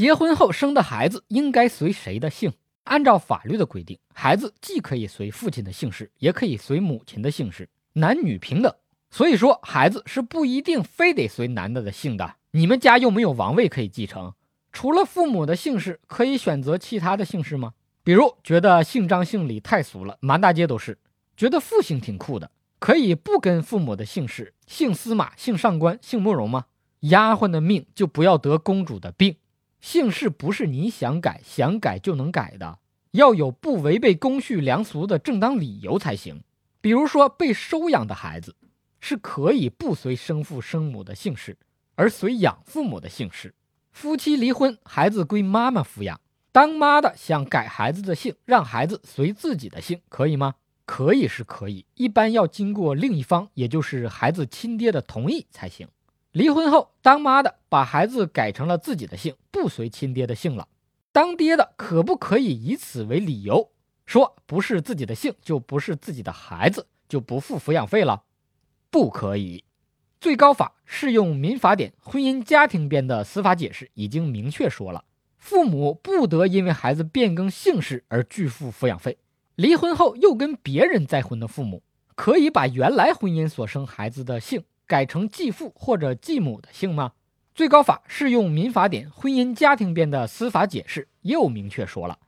结婚后生的孩子应该随谁的姓？按照法律的规定，孩子既可以随父亲的姓氏，也可以随母亲的姓氏，男女平等。所以说，孩子是不一定非得随男的的姓的。你们家又没有王位可以继承，除了父母的姓氏，可以选择其他的姓氏吗？比如觉得姓张姓李太俗了，满大街都是；觉得父姓挺酷的，可以不跟父母的姓氏，姓司马、姓上官、姓慕容吗？丫鬟的命就不要得公主的病。姓氏不是你想改想改就能改的，要有不违背公序良俗的正当理由才行。比如说，被收养的孩子是可以不随生父生母的姓氏，而随养父母的姓氏。夫妻离婚，孩子归妈妈抚养，当妈的想改孩子的姓，让孩子随自己的姓，可以吗？可以是可以，一般要经过另一方，也就是孩子亲爹的同意才行。离婚后，当妈的把孩子改成了自己的姓，不随亲爹的姓了。当爹的可不可以以此为理由，说不是自己的姓就不是自己的孩子，就不付抚养费了？不可以。最高法适用民法典婚姻家庭编的司法解释已经明确说了，父母不得因为孩子变更姓氏而拒付抚养费。离婚后又跟别人再婚的父母，可以把原来婚姻所生孩子的姓。改成继父或者继母的姓吗？最高法适用民法典婚姻家庭编的司法解释又明确说了，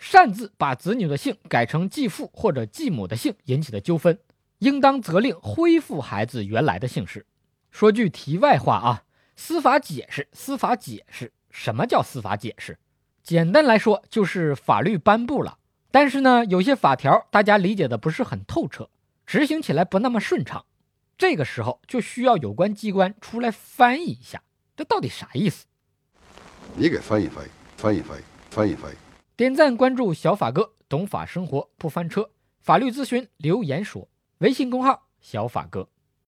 擅自把子女的姓改成继父或者继母的姓引起的纠纷，应当责令恢复孩子原来的姓氏。说句题外话啊，司法解释，司法解释，什么叫司法解释？简单来说就是法律颁布了，但是呢，有些法条大家理解的不是很透彻，执行起来不那么顺畅。这个时候就需要有关机关出来翻译一下，这到底啥意思？你给翻译翻译，翻译翻译，翻译翻译。点赞关注小法哥，懂法生活不翻车。法律咨询留言说，微信公号小法哥。